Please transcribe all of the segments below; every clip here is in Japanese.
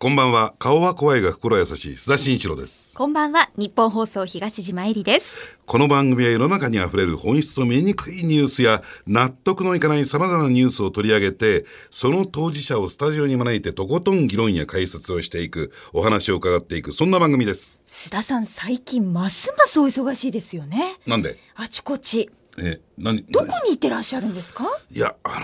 こんばんは。顔は怖いが心優しい須田慎一郎です。こんばんは。日本放送東島えりです。この番組は世の中にあふれる本質の見えにくいニュースや納得のいかない様々なニュースを取り上げて、その当事者をスタジオに招いてとことん議論や解説をしていく、お話を伺っていく、そんな番組です。須田さん、最近ますますお忙しいですよね。なんで？あちこち。え、何どこに行ってらっしゃるんですか？いや、あ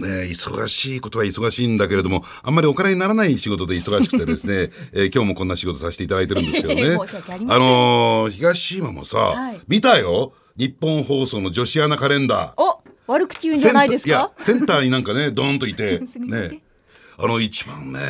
のね、忙しいことは忙しいんだけれども、あんまりお金にならない仕事で忙しくてですね、えー今日もこんな仕事させていただいてるんですけどね。申し訳ありません。のー東島もさ、はい。見たよ？日本放送の女子アナカレンダー。お、悪口言うんじゃないですセンターいかや、センターになんかね、ドーンといて、ね。あの、一番ね、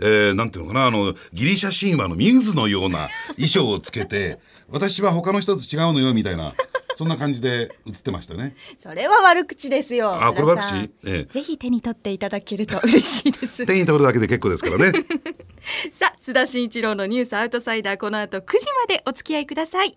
えーなんていうのかな、あの、ギリシャ神話のミューズのような衣装をつけて、私は他の人と違うのよ、みたいな、そんな感じで映ってましたね。それは悪口ですよ。あこれ悪口？ええぜひ手に取っていただけると嬉しいです。手に取るだけで結構ですからね。さあ、須田慎一郎のニュースアウトサイダー、この後9時までお付き合いください。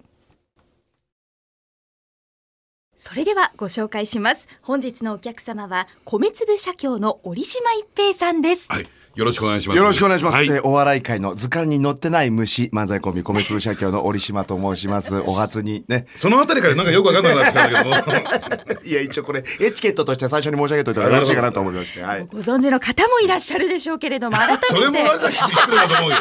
それではご紹介します。本日のお客様は米粒社協の折島一平さんです。はい。よろしくお願いします。よろしくお願いします。はいえーお笑い界の図鑑に載ってない虫、漫才コンビ、米粒社協の折島と申します。お初にね。そのあたりからなんかよくわかんなくなってきたんだけども。いや、一応これ、エチケットとして最初に申し上げといたらよろしいかなと思いまして。はい。ご存知の方もいらっしゃるでしょうけれども、改めて。それもなんか失礼だと思うよ。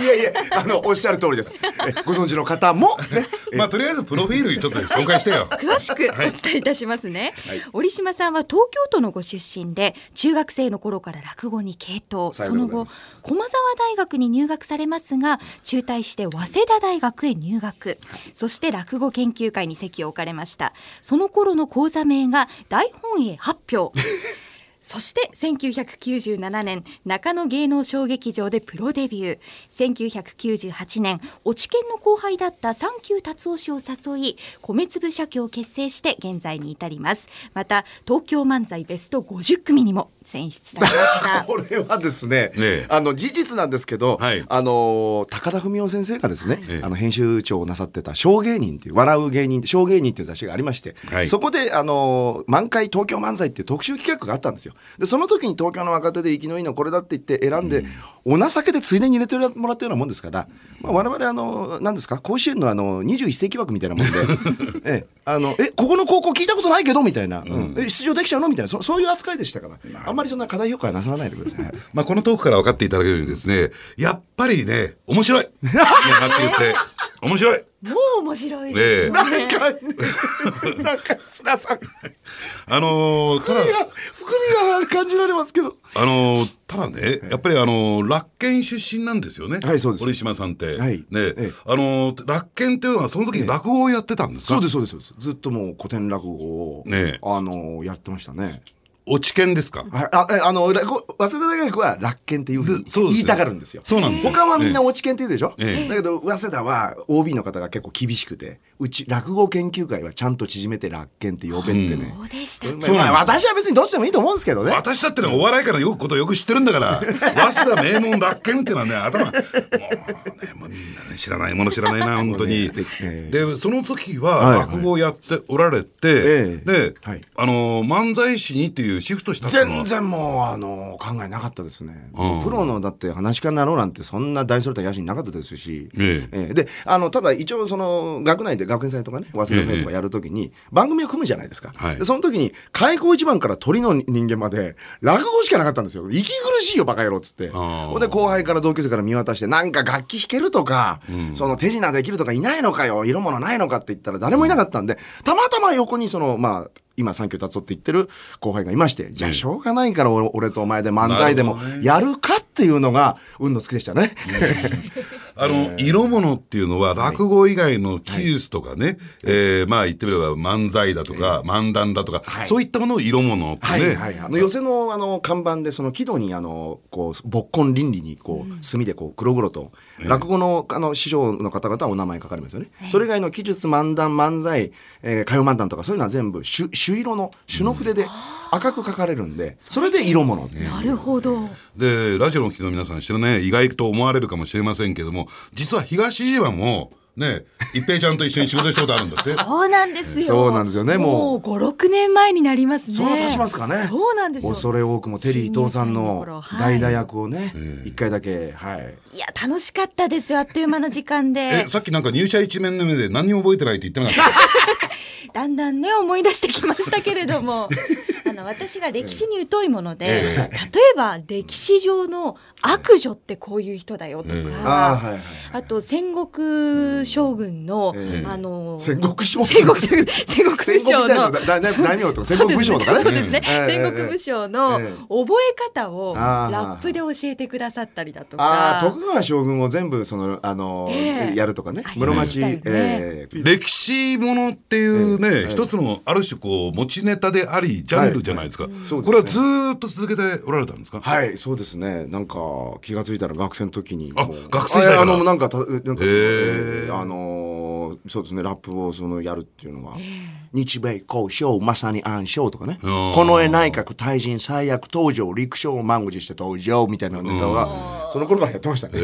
いやいや、あの、おっしゃる通りです。えご存知の方も、ね。まあとりあえずプロフィールちょっと紹介してよ。詳しくお伝えいたしますね、折島さんは東京都のご出身で中学生の頃から落語に傾倒さようでその後駒澤大学に入学されますが中退して早稲田大学へ入学。そして落語研究会に席を置かれました。その頃の講座名が大本営発表。そして1997年中野芸能小劇場でプロデビュー。1998年落ち研の後輩だったサンキュー達夫氏を誘い米粒社協を結成して現在に至ります。また東京漫才ベスト50組にも選出されました。これはですね、ねえ。あの事実なんですけど、はい。あの高田文夫先生がですね、ええ。あの編集長をなさってた「小芸人」っていう笑う芸人小芸人っていう雑誌がありまして、はい。そこであの満開東京漫才っていう特集企画があったんですよ。でその時に東京の若手で生きのいいのこれだって言って選んで、お情けでついでに入れてもらったようなもんですから、まあ、我々あの何ですか甲子園のあの21世紀枠みたいなもんで ええあのえここの高校聞いたことないけどみたいな、うん。え出場できちゃうの？みたいなそそういう扱いでしたからまりそんな過大評価はなさらないでください。まあこのトークから分かっていただけるようにですね、やっぱりね、面白い。ねはっきり言って、面白い。もう面白いですもんねなんか、なんか、須田さん、あのーただ、含みが、含みが感じられますけど。あのーただね、やっぱりあのー楽研出身なんですよね。はいそうです堀島さんって。はいね、ええあのー楽研っていうのはその時に落語をやってたんですか、そうです、そうです、そうです。ずっともう古典落語を、ねえあの、やってましたね。落ち研ですか？はいあ、えあの、早稲田大学は楽研っていうふうに言いたがるんですよ。そうなんですよ。他はみんな落ち研って言うでしょ、ええ。だけど、早稲田は OB の方が結構厳しくて、うち、落語研究会はちゃんと縮めて楽研って呼べってね。そうでした私は別にどっちでもいいと思うんですけどね。私だってね、お笑いからよくことよく知ってるんだから、早稲田名門楽研っていうのはね、頭、もうね、もうみんなね、知らないもの知らないな、本当に。でその時はいははい。落語をやっておられて、ええ。で、はい。あの、漫才師にっていうシフトした全然もう、あの、考えなかったですね。うんプロの、だって話し家になろうなんて、そんな大それた野心なかったですし。えええで、あの、ただ一応、その、学内で学園祭とかね、早稲田祭とかやるときに、番組を組むじゃないですか。はいでその時に、開口一番から鳥の人間まで、落語しかなかったんですよ。息苦しいよ、バカ野郎っつって。ほんで、後輩から同級生から見渡して、なんか楽器弾けるとか、その手品できるとかいないのかよ、色物ないのかって言ったら誰もいなかったんで、たまたま横にその、まあ、今、三居達夫って言ってる後輩がいまして、じゃあしょうがないから俺俺とお前で漫才でもやるかっていうのが、運のつきでしたね。あの、色物っていうのは落語以外の技術とかね、えーまあ言ってみれば漫才だとか、漫談だとか、はい。そういったものを色物ってね、はいはい、あの寄席のあの看板でその木戸にあのこう勃根倫理にこう墨でこう黒々と、落語のあの師匠の方々はお名前書かれますよね、それ以外の記述漫談漫才、えー、歌謡漫談とかそういうのは全部朱朱色の朱の筆で赤く書かれるんで、それで色物。なるほど。で、ラジオの聞きの皆さん知らない、意外と思われるかもしれませんけども、実は東島もね一平ちゃんと一緒に仕事したことあるんだって。そうなんですよ。そうなんですよねもう。もう五六年前になりますね。その年しますかね。そうなんですよ。恐れ多くもテリー伊藤さんの代打役をね一回だけはい。いや楽しかったですよあっという間の時間で。えさっきなんか入社一年目で何にも覚えてないって言ってなかった？だんだんね思い出してきましたけれども あの私が歴史に疎いもので、例えば歴史上の悪女ってこういう人だよとか、ええあと戦国将軍の、ええ。あの戦国将軍。戦国戦国戦国武将の大名とか戦国武将と かね。そうですね。ええ。戦国武将のええ。覚え方をラップで教えてくださったりだとか。徳川将軍を全部そのあのええ。やるとかね。室町ええ。歴史ものっていうね、ええ。一つのある種こう持ちネタでありジャンルじゃないですか、そうですね。これはずーっと続けておられたんですか、はい、そうですね。なんか気がついたら学生の時にあ学生時代から？ああのなんかたなんかえーあそうですね。ラップをそのやるっていうのが、日米交渉まさに暗唱とかね。ー。この絵内閣退陣最悪登場陸将を満を持して登場みたいなネタがその頃からやってましたね。え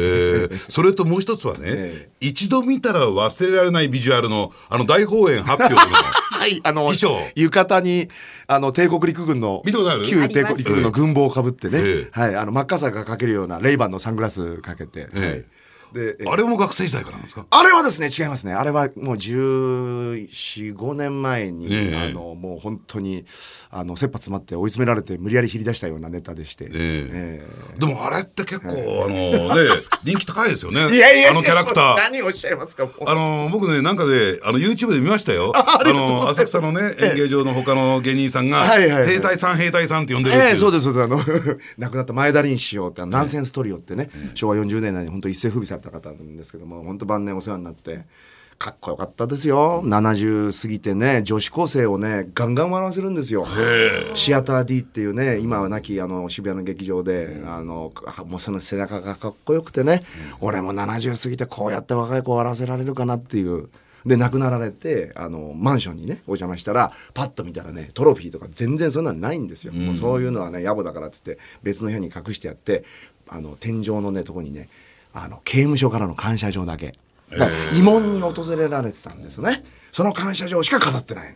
ー。それともう一つはね、え一度見たら忘れられないビジュアルのあの大放映発表とか。はい、あの衣装。浴衣にあの帝国陸軍の旧帝国陸軍の軍帽をかぶってね、ええ。はい、あの真っ赤さがかけるようなレイバンのサングラスかけて、ええ。はいでえあれも学生時代からなんですか？あれはですね違いますね。あれはもう1415年前に、ええ。あのもう本当にあの切羽詰まって追い詰められて無理やり切り出したようなネタでして、ええ。えでもあれって結構、あのね 人気高いですよね。えいやいやあのキャラクター。何をおっしゃいますかあの僕ねなんかであの YouTube で見ましたよ。あの浅草のね演芸場の他の芸人さんが「はいはいはい兵隊さん兵隊さん」って呼んでるええそうですそうです。あの 亡くなった前田林師匠ってナンセンストリオってね、昭和40年代に本当一世風靡された方なんですけども本当晩年お世話になってかっこよかったですよ。70過ぎてね女子高生をねガンガン笑わせるんですよ。シアター D っていうね今は亡きあの渋谷の劇場で、あのあもうその背中がかっこよくてね、俺も70過ぎてこうやって若い子を笑わせられるかなっていう。で亡くなられてあのマンションにねお邪魔したらパッと見たらねトロフィーとか全然そんなのないんですよ、もうそういうのはね野暮だからっつって別の部屋に隠してやってあの天井のねとこにねあの刑務所からの感謝状だけ。慰問に訪れられてたんですよね。その感謝状しか飾ってない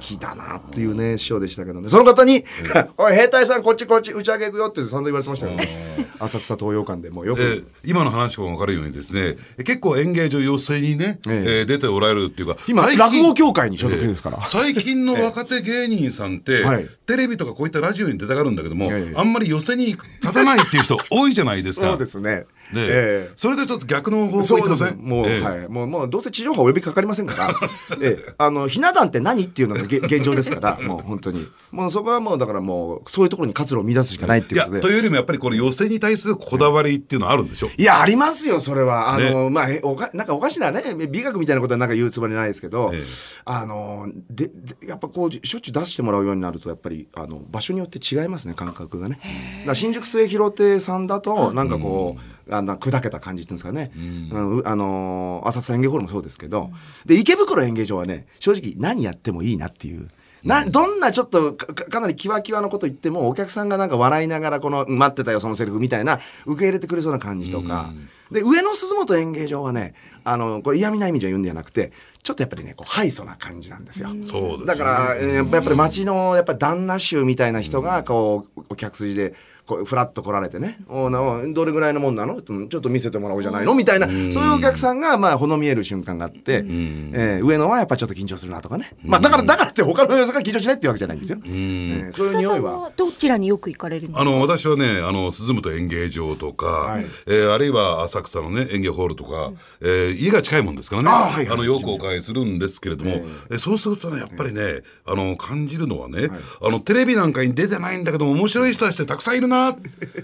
粋だなっていうね師匠でしたけどね。その方に「おい兵隊さんこっちこっち打ち上げ行くよ」って散々言われてましたけどね浅草東洋館でもうよく、えー今の話も分かるようにですね結構演芸場寄席にね、ええ。ー出ておられるっていうか今落語協会に所属ですから、最近の若手芸人さんって、はい。テレビとかこういったラジオに出たがるんだけども、ええあんまり寄席に立たないっていう人多いじゃないですか。そうですね。で、え。えそれでちょっと逆の方向そうです行ってませんもう、ええはい。もう、もう、どうせ地上波お呼びかかりませんから。ええ、あの、ひな壇って何っていうのがげ 現状ですから、もう本当に。もうそこはもう、だからもう、そういうところに活路を見出すしかないっていうことで。というよりもやっぱりこれ寄席に対するこだわりっていうのはあるんでしょ、いや、ありますよ、それは。あの、まあ、えおか、なんかおかしなね、美学みたいなことはなんか言うつもりないですけど、ええあの、で、でやっぱこう、しょっちゅう出してもらうようになると、やっぱり、あの、場所によって違いますね、感覚がね。だ新宿末広亭さんだと、なんかこう、あの砕けた感じっていうんですかね、うん。あの浅草演芸ホールもそうですけど、で池袋演芸場はね正直何やってもいいなっていう。などんなちょっとかなりキワキワのこと言ってもお客さんがなんか笑いながらこの「待ってたよそのセリフ」みたいな受け入れてくれそうな感じとか、で上野鈴本演芸場はねあのこれ嫌味な意味じゃ言うんじゃなくてちょっとやっぱりねこうハイソな感じなんですよ。そうですだから、えーやっぱり町のやっぱ旦那衆みたいな人がこうお客筋でこうフラッと来られてね「おなおどれぐらいのもんなの?」ちょっと見せてもらおうじゃないの？みたいな。そういうお客さんがまあほの見える瞬間があって、えー上野はやっぱちょっと緊張するなとかね、まあ、だからだからって他の要素が緊張しないっていうわけじゃないんですよ。えーそういう匂いは。どちらによく行かれるんですか？あの私はねあの鈴本演芸場とか、はい。えーあるいは浅草のね演芸ホールとか、えー家が近いもんですからね。あはいはい。のよくお伺いするんですけれども、えー。そうするとねやっぱりねあの感じるのはね、あのテレビなんかに出てないんだけど面白い人たちってたくさんいるな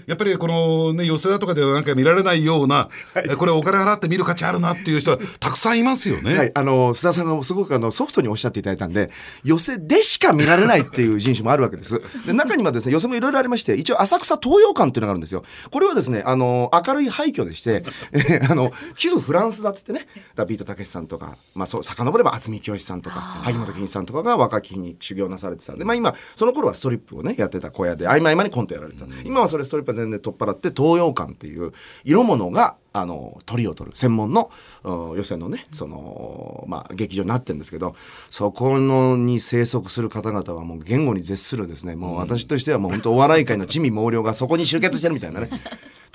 やっぱりこのね寄せだとかではなんか見られないような、えーこれお金払って見る価値あるなっていう人はたくさんいますよね。はい、あの須田さんがすごくあのソフトにおっしゃっていただいたんで寄せでしか見られないっていう人種もあるわけです。で中にはですね寄せもいろいろありまして一応浅草東洋館っていうのがあるんですよ。これはですねあの明るい廃墟でして、え ーあの旧フランスだっつってねだからビートたけしさんとか、まあ、そう遡れば渥美清さんとか萩本欽一さんとかが若き日に修行なされてたんで、まあ、今その頃はストリップをねやってた小屋で合間合間にコントやられてた、今はそれストリップは全然取っ払って東洋館っていう色物があの鳥を取る専門の予選のねその、まあ、劇場になってるんですけどそこのに生息する方々はもう言語に絶するですね。もう私としてはもう本当お笑い界の地味猛量がそこに集結してるみたいなね。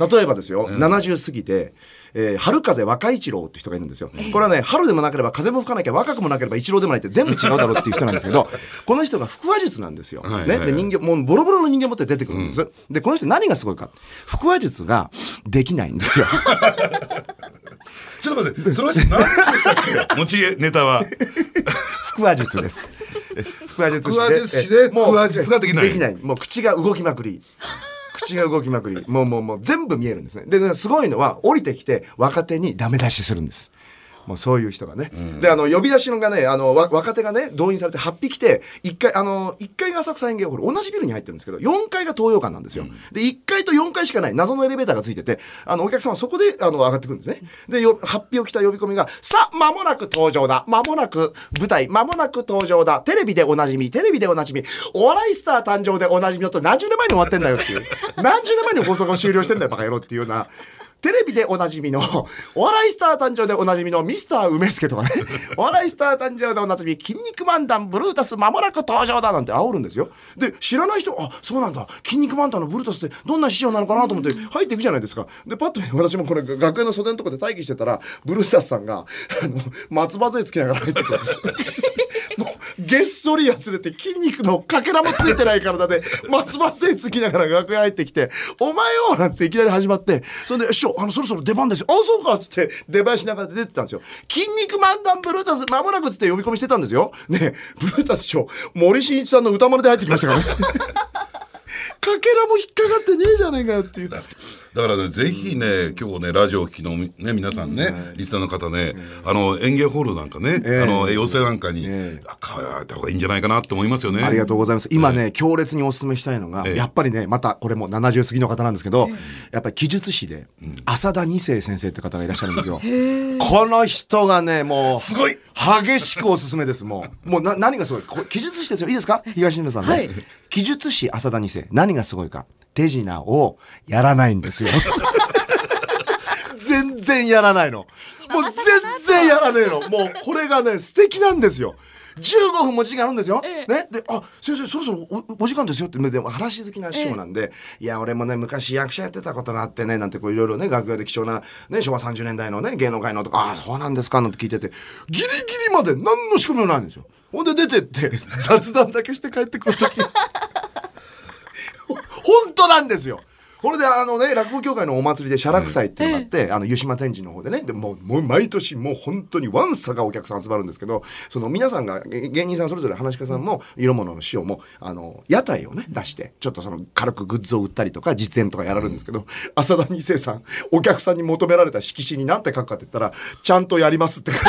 例えばですよ、うん、70過ぎて、えー、春風若一郎って人がいるんですよ。これはね、春でもなければ風も吹かなきゃ若くもなければ一郎でもないって全部違うだろうっていう人なんですけど、この人が腹話術なんですよ。ね。で、人間、もうボロボロの人間持って出てくるんです。うん、で、この人何がすごいか。腹話術ができないんですよ。ちょっと待って、その人何でしたっけ？持ちネタは。腹話術です。腹話術師で。腹話術師で、腹話術ができない。できない。もう口が動きまくり。口が動きまくり、もうもうもう全部見えるんですね。で、すごいのは、降りてきて若手にダメ出しするんです。もうそういう人がね。うん、で、あの、呼び出しのがね、あの、若手がね、動員されて8匹来て、1階、あの、1階が浅草園芸ホール、同じビルに入ってるんですけど、4階が東洋館なんですよ。うん、で、1階と4階しかない謎のエレベーターがついてて、あの、お客様はそこで、あの、上がってくるんですね。で、よ発表来た呼び込みが、さあ、間もなく登場だ。間もなく舞台、間もなく登場だ。テレビでおなじみ、テレビでおなじみ、お笑いスター誕生でおなじみのと何十年前に終わってんだよっていう。何十年前に放送が終了してんだよ、バカ野郎っていうような。テレビでおなじみの、お笑いスター誕生でおなじみのミスター梅助とかね、お笑いスター誕生でおなじみ、筋肉漫談ブルータス間もなく登場だなんて煽るんですよ。で、知らない人、あ、そうなんだ、筋肉漫談のブルータスってどんな師匠なのかなと思って入っていくじゃないですか。で、パッとね、私もこれ学園の袖のとこで待機してたら、ブルータスさんが、あの、松葉杖つきながら入ってくるんです。げっそりやつれて筋肉のかけらもついてない体で、松葉杖つきながら楽屋入ってきて、お前よなんていきなり始まって、それで、師匠、あの、そろそろ出番ですよ。あ、そうかっつって、出囃しながら出てたんですよ。筋肉漫談ブルータス、まもなくつって呼び込みしてたんですよ。ねブルータス師匠、森進一さんの歌丸で入ってきましたからね。かけらも引っかかってねえじゃねえかよっていう。だからね、ぜひね、今日ね、ラジオを聴きのね、皆さんね、リスナーの方ね、あの、演芸ホールなんかね、あの、養成なんかに、変え。た方がいいんじゃないかなって思いますよね。ありがとうございます。今ね、強烈にお勧めしたいのが、やっぱりね、また、これも70過ぎの方なんですけど、やっぱり記述師で、浅田二世先生って方がいらっしゃるんですよ。この人がね、もう、すごい激しくおすすめです、もう。もうな、何がすごい？記述師ですよ。いいですか？東村さんね。記述師浅田二世。何がすごいか？手品をやらないんですよ。全然やらないの。もう全然やらねえの。もうこれがね、素敵なんですよ。15分も時間あるんですよ。ええ、ね。で、あ、先生、そろそろおお時間ですよって、でも話好きな師匠なんで、え、いや、俺もね、昔役者やってたことがあってね、なんてこういろいろね、楽屋で貴重な、ね、昭和30年代のね、芸能界のとか、あ、そうなんですかなんて聞いてて、ギリギリまで何の仕組みもないんですよ。ほんで出てって、雑談だけして帰ってくる とき。本当なんですよ。これであのね、落語協会のお祭りで写楽祭っていうのがあって、あの、湯島天神の方でね、でももう毎年もう本当にワンサがお客さん集まるんですけど、その皆さんが、芸人さんそれぞれ話し家さんも、色物の師匠も、あの、屋台をね、出して、ちょっとその軽くグッズを売ったりとか、実演とかやられるんですけど、浅田二世さん、お客さんに求められた色紙に何て書くかって言ったら、ちゃんとやりますって書いて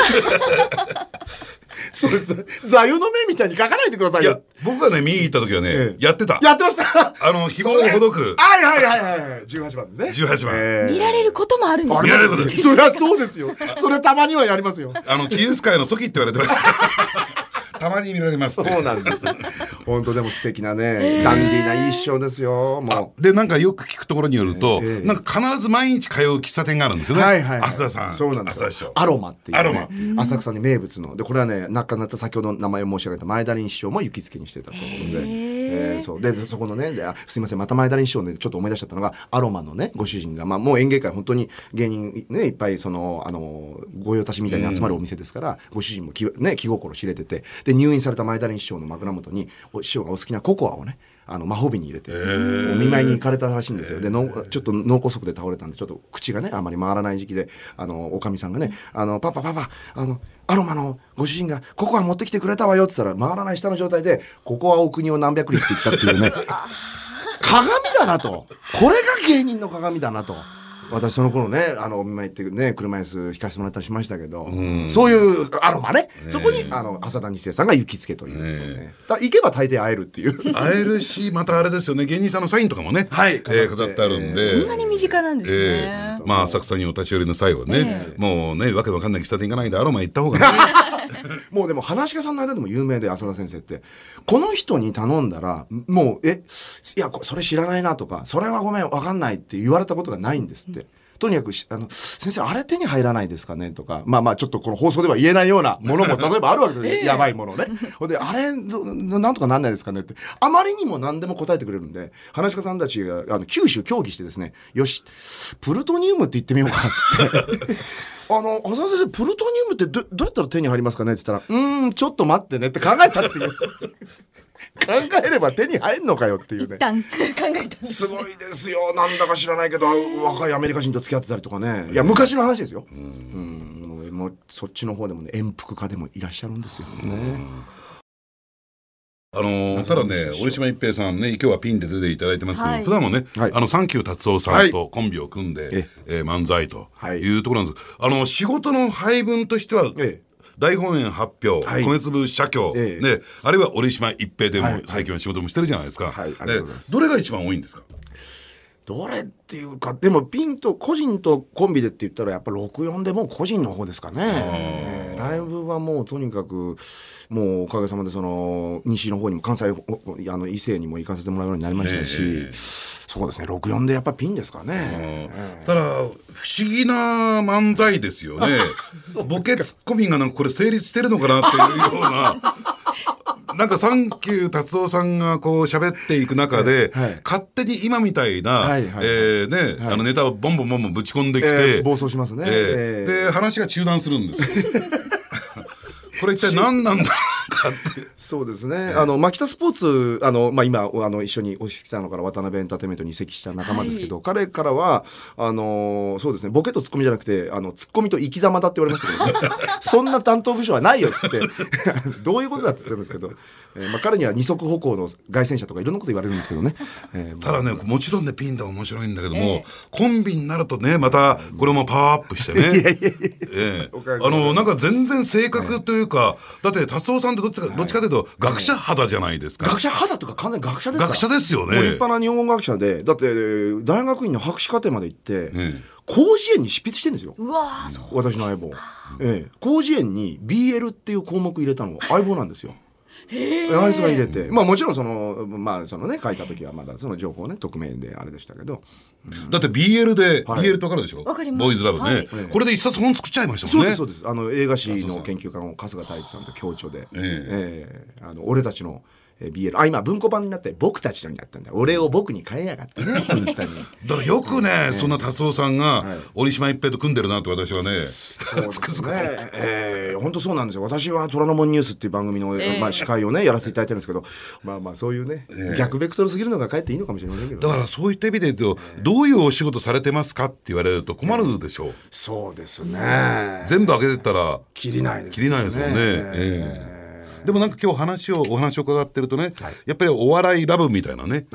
それ座右の銘みたいに書かないでくださいよ。僕がね、見に行った時はね、ええ、やってた。やってましたあの、紐をほどく。はいはいはいはい。18番ですね。18番。えー、見られることもあるんです見られることそれはそうですよ。それたまにはやりますよ。あの、キ術会の時って言われてました。たまに見られます。そうなんです。本当でも素敵なね、ダンディーないい師匠ですよ。もう。で、なんかよく聞くところによると、なんか必ず毎日通う喫茶店があるんですよね。はいはい。浅田さん。そうなんですよ。アロマっていう、アロマ。浅草に名物の。で、これはね、亡くなった先ほど名前を申し上げた前田林師匠も行きつけにしてたところで。えー、そう。でそこのねであすいません。また前田林師匠でちょっと思い出しちゃったのがアロマのねご主人が、まあ、もう演芸界本当に芸人ねいっぱいそのあの御用達みたいに集まるお店ですから、ご主人も気,、ね、気心知れてて。で入院された前田林師匠の枕元に師匠がお好きなココアをねあの魔法瓶に入れてお見舞いに行かれたらしいんですよ。でのちょっと脳梗塞で倒れたんでちょっと口がねあまり回らない時期であのおかみさんがね「あのパパパパあのアロマのご主人がココア持ってきてくれたわよ」って言ったら回らない下の状態で「ココアお国を何百里」って言ったっていうね。鏡だなと。これが芸人の鏡だなと。私その頃ねあのお見舞いってね車椅子引かせてもらったりしましたけど、うそういうアロマね、そこにあの浅田日生さんが行きつけという、ね、だ行けば大抵会えるっていう。会えるしまたあれですよね。芸人さんのサインとかもね、はい。えー、飾ってあるんで、そんなに身近なんですね、えー、まあ浅草にお立ち寄りの際はね、もうねわけわかんない喫茶店行かないでアロマ行った方がねもうでも話し家さんの間でも有名で浅田先生ってこの人に頼んだらもうえいやそれ知らないなとかそれはごめんわかんないって言われたことがないんですって。とにかくしあの先生あれ手に入らないですかねとかまあまあちょっとこの放送では言えないようなものも 例えばあるわけですよ、やばいものねほんであれどなんとかなんないですかねってあまりにも何でも答えてくれるんで話し家さんたちがあの九州協議してですねよしプルトニウムって言ってみようかっつって。あの、浅田先生、プルトニウムってどどうやったら手に入りますかね？って言ったら、うーん、ちょっと待ってねって考えたっていう。考えれば手に入んのかよっていうね一。旦考えたすごいですよ。なんだか知らないけど、若いアメリカ人と付き合ってたりとかね。いや、昔の話ですよ。うん。もうもうそっちの方でもね、遠服家でもいらっしゃるんですよね。あのーただね、折島一平さんね、今日はピンで出ていただいてますけど、はい。普段もね、はい。あの、サンキュー達夫さんとコンビを組んで、ええ。ー漫才とはい。いうところなんです。あの、仕事の配分としては、ええ。大本営発表、はい。米粒社協、ええ。ね、あるいは折島一平でも、はい。最近は仕事もしてるじゃないですか。はい。ありがでとうございどれが一番多いんですか？どれっていうか、でもピンと個人とコンビでって言ったらやっぱ64でもう個人の方ですかね。えー。ライブはもうとにかく、もうおかげさまでその西の方にも関西あの伊勢にも行かせてもらうようになりましたし、そうですね、64でやっぱピンですかね。ただ不思議な漫才ですよね。ボケツッコミがなんかこれ成立してるのかなっていうようななんかサンキュー達夫さんがこう喋っていく中で、はい。はい。勝手に今みたいな、はいはいえーね、あのネタをボンボンボンボンぶち込んできて、えー暴走しますね。えーえー。で話が中断するんですよ。これ一体何なんだかって。そうですね。あの、マキタスポーツ、あの、まあ、今、あの、一緒にオフィス来たのから渡辺エンターテインメントに移籍した仲間ですけど、彼からは、あの、そうですね、ボケとツッコミじゃなくて、あの、ツッコミと生き様だって言われましたけど、ね、そんな担当部署はないよっつって、どういうことだって言ってるんですけど、えーまあ、彼には二足歩行の外旋車とかいろんなこと言われるんですけどね。えーただねもちろんねピンでも面白いんだけども、コンビになるとねまたこれもパワーアップしてね。ええおかげさまであのなんか全然性格というか、だって達夫さんってどっちか、どっちかというと学者肌じゃないですか、学者肌とか完全に学者です学者ですよね。立派な日本語学者で、だって、大学院の博士課程まで行って、え広辞苑に執筆してるんですよ。うわーそう私の相棒、ええ、広辞苑に BL っていう項目入れたのが相棒なんですよ。あいつが入れて。まあもちろんそのまあそのね書いた時はまだその情報ね匿名であれでしたけど。だって BL で、はい。BL ってわかるでしょ？わかります。ボーイズラブね、はい。これで一冊本作っちゃいましたもんね。そうですそうです。あの映画史の研究家の春日太一さんと共著で、ええ。あの俺たちのえー BL あ今文庫版になって僕たちのになったんだ。俺を僕に変えやがってね。本当に。だからよくね、そんな達夫さんが折島一平と組んでるなって私はね、そうですね。ええ本当そうなんですよ。私は虎ノ門ニュースっていう番組の、まあ司会をねやらせていただいてるんですけど、まあまあそういうね、逆ベクトルすぎるのがかえっていいのかもしれませんけど、だからそういった意味で言うと、どういうお仕事されてますかって言われると困るでしょう。そうですね。全部開けてったら切りないです、切りないですもんね。ええでもなんか今日話をお話を伺ってるとね、やっぱりお笑いラブみたいなね、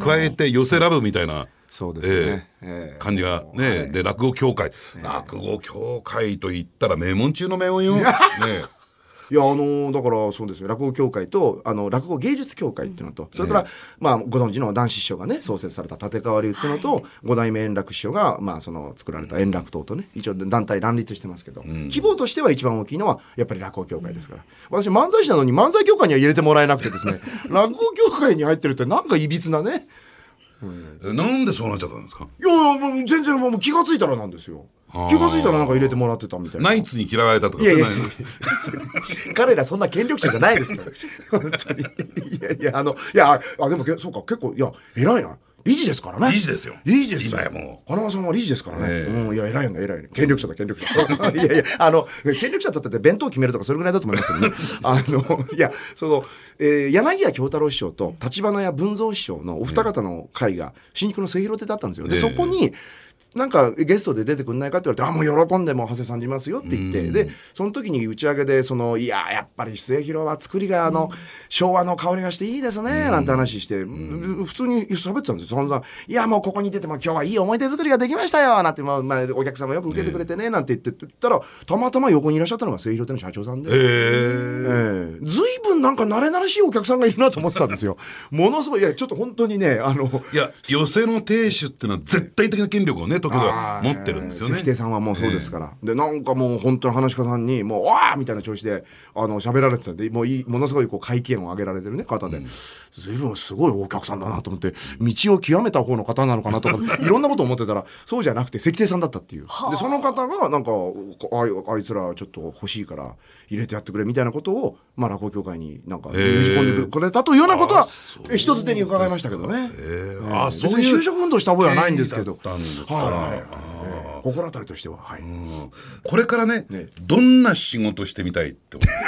加えて寄せラブみたいな。そうですね。えええ感じがね、で落語協会、落語協会と言ったら名門中の名門よ。ねいやあのだからそうですよ。落語協会とあの落語芸術協会っていうのと。それから、まあご存知の男子師匠がね創設された立川流っていうのと、五代目円楽師匠がまあその作られた円楽党とね一応団体乱立してますけど、規模としては一番大きいのはやっぱり落語協会ですから、私漫才師なのに漫才協会には入れてもらえなくてですね。落語協会に入ってるってなんかいびつなね。なんでそうなっちゃったんですか？いや全然もう気がついたらなんですよ気がついたらなんか入れてもらってたみたいなナイツに嫌われたとかいやいや 彼らそんな権力者じゃないですから。本当に。いやいや、あの、いや、あ、でもけ、そうか、結構、いや、偉いな。理事ですからね。理事ですよ理事ですよ。今やも花輪さんは理事ですからね。ええうん、いや、偉いよね、偉いね。権力者だ、権力者。いやいや、あの、権力者だったって弁当決めるとか、それぐらいだと思いますけどね。あの、いや、その、えー柳家京太郎師匠と立花屋文蔵師匠のお二方の会が、新宿の末広亭だったんですよ。で、ええそこに、なんかゲストで出てくんないかって言われて、あ、もう喜んでもう長谷さんじますよって言って、で、その時に打ち上げで、その、いや、やっぱり末広は作りが、あの、昭和の香りがしていいですね、なんて話して、普通に喋ってたんですよ、散々。いや、もうここに出ても今日はいい思い出作りができましたよ、なんて、まあ、まあ、お客様よく受けてくれてね、なんて言って言ったら、たまたま横にいらっしゃったのが末広亭の社長さんで。ええ。ええ。ずいぶんなんか慣れ慣れしいお客さんがいるなと思ってたんですよ。ものすごい、いや、ちょっと本当にね、あの、いや寄席の亭主っていうのは絶対的な権力をね時は持ってるんですよね関。亭さんはもうそうですから、でなんかもう本当に話し家さんにもう「わあ!」みたいな調子であの喋られてたんでもういいものすごいこう会見を上げられてるね方で、随分すごいお客さんだなと思って道を極めた方の方なのかなとか いろんなこと思ってたらそうじゃなくて関亭さんだったっていうでその方がなんかあいあいつらちょっと欲しいから入れてやってくれみたいなことを、まあ、落語協会になんかねじ込んでくれたというようなことはえ一つ手に伺いましたけどね。あそういう別に就職運動した覚えはないんですけど。はいええ心当たりとしては、はい。これからねね。どんな仕事してみたいって思って。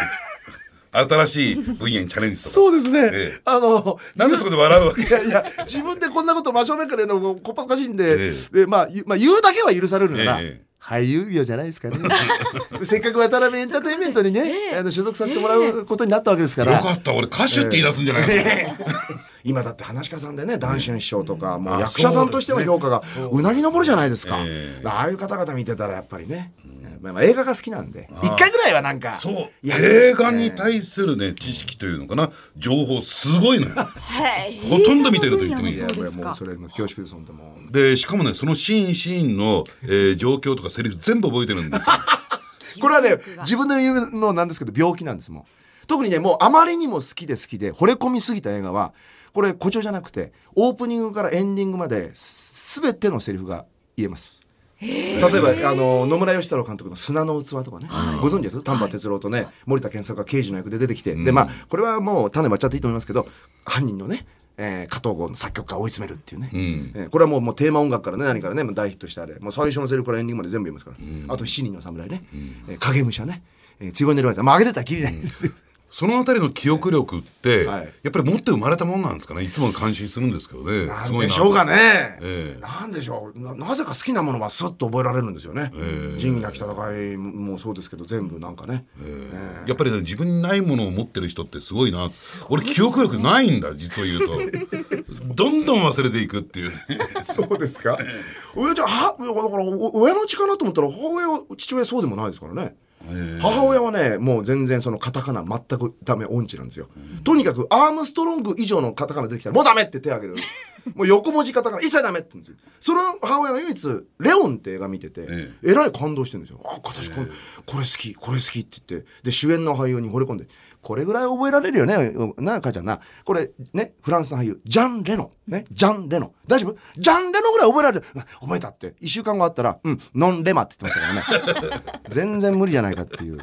新しい分野にチャレンジとか。そうですね。ええ。あの、なんでそこで笑うわけ。いやいや、自分でこんなこと真正面から言うのもこっぱずかしいんで、えでまあ、ゆまあ、言うだけは許されるなら、ええ俳優業じゃないですかね。せっかく渡辺エンターテインメントにね、あの所属させてもらうことになったわけですから。よかった。俺歌手って言い出すんじゃない 今だって話し家さんでね談春師匠とか、もうあ役者さんとしての評価がうなぎ登るじゃないですか、えああいう方々見てたらやっぱりね、まあ、まあ映画が好きなんで。一回ぐらいはなんか。そう。映画に対するね知識というのかな。情報すごいのよ。はい。ほとんど見てると言ってもいい。いやそうですか？もうそれも恐縮です本当もう。でしかもねそのシーンシーンの、えー状況とかセリフ全部覚えてるんですよ。これはね自分で言うのなんですけど病気なんですもん特にねもうあまりにも好きで好きで惚れ込みすぎた映画はこれ誇張じゃなくてオープニングからエンディングまです全てのセリフが言えます例えばあの野村義太郎監督の「砂の器」とかね、ご存知です？丹波哲郎とね、森田健作が刑事の役で出てきて、でまあこれはもう種割っちゃっていいと思いますけど犯人のね、えー加藤剛の作曲家を追い詰めるっていうね、えーこれはもうもうテーマ音楽からね何からねもう大ヒットしたあれ。もう最初のセリフからエンディングまで全部言いますから、あと「七人の侍ね」えー影武者ね」えー「強い寝るわまあ上げてたらきりないそのあたりの記憶力って、はい。やっぱり持って生まれたもんなんですかね？いつも感心するんですけどね。なんでしょうかね、え。えなんでしょう。ななぜか好きなものはスッと覚えられるんですよね、仁義なき戦いもそうですけど全部なんかね、やっぱりね自分にないものを持ってる人ってすごいな俺記憶力ないんだ実を言うと。どんどん忘れていくっていう。ね そうですか？親じゃはだからお親の血かなと思ったら母親は父親そうでもないですからね母親はねもう全然そのカタカナ全くダメ音痴なんですよ、とにかくアームストロング以上のカタカナ出てきたらもうダメって手挙げる。もう横文字カタカナ一切ダメって言うんですよ。その母親が唯一「レオン」って映画見てて、ええ。らい感動してるんですよ。あ私これ,、これ好きこれ好きって言って。で主演の俳優に惚れ込んでこれぐらい覚えられるよね。なあ母ちゃんな。これねフランスの俳優。ジャン・レノね。ジャン・レノ大丈夫？ジャン・レノぐらい覚えられてうん覚えたって。1週間後あったら「うん。ノン・レマ」って言ってましたからね。全然無理じゃないかっていう。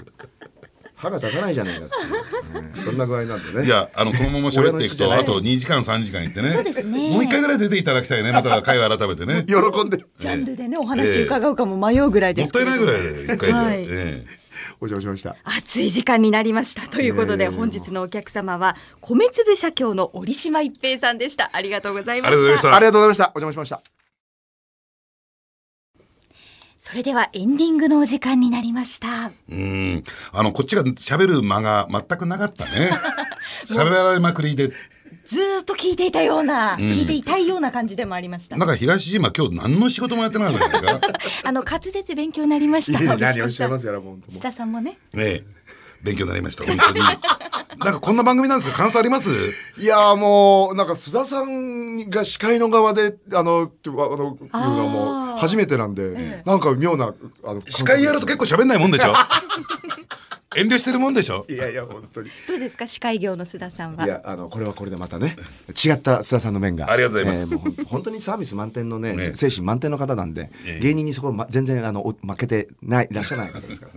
歯が立たないじゃないかっていう、ね そんな具合なんでね。いやあのこのまま喋っていくとあと2時間3時間いってね。そうですね。もう一回ぐらい出ていただきたいね。また会話改めてね。喜んで。ジャンルでねお話伺うかも迷うぐらいでもっすけれどたいないぐらいで一回で、はい。ええお邪魔しました。暑い時間になりましたということで本日のお客様は米粒社協の折島一平さんでした。ありがとうございまありがとうございました。ありがとうございました。お邪魔しましたそれではエンディングのお時間になりました。うん。あのこっちが喋る間が全くなかったね。喋られまくりで。ずーっと聞いていたような、聞いていたいような感じでもありました。なんか東島今日何の仕事もやってないんじゃな。い かあの滑舌勉強になりました。何をおっしゃいますやらもう本当田さんもね。ええ。勉強になりました本当に。なんかこんな番組なんですか？感想あります？ういやーもうなんか須田さんが司会の側であのってあのいうのはもう初めてなんで、なんか妙なあの司会やると結構喋んないもんでしょ？遠慮してるもんでしょ？いやいや本当に。どうですか？司会業の須田さんは。いやあのこれはこれでまたね違った須田さんの面が。ありがとうございます。えーもう本当にサービス満点のねね精神満点の方なんで、ええ。芸人にそこ、ま、全然あのお負けてないいらっしゃらない方ですか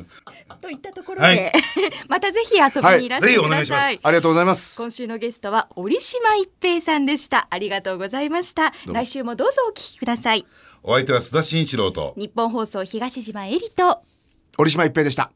ら。といったところで、はい。またぜひ遊びにいらしてください、はいぜひお願いします。ありがとうございます今週のゲストは折島一平さんでした。ありがとうございました。来週もどうぞお聞きくださいお相手は須田慎一郎と。日本放送東島えりと。折島一平でした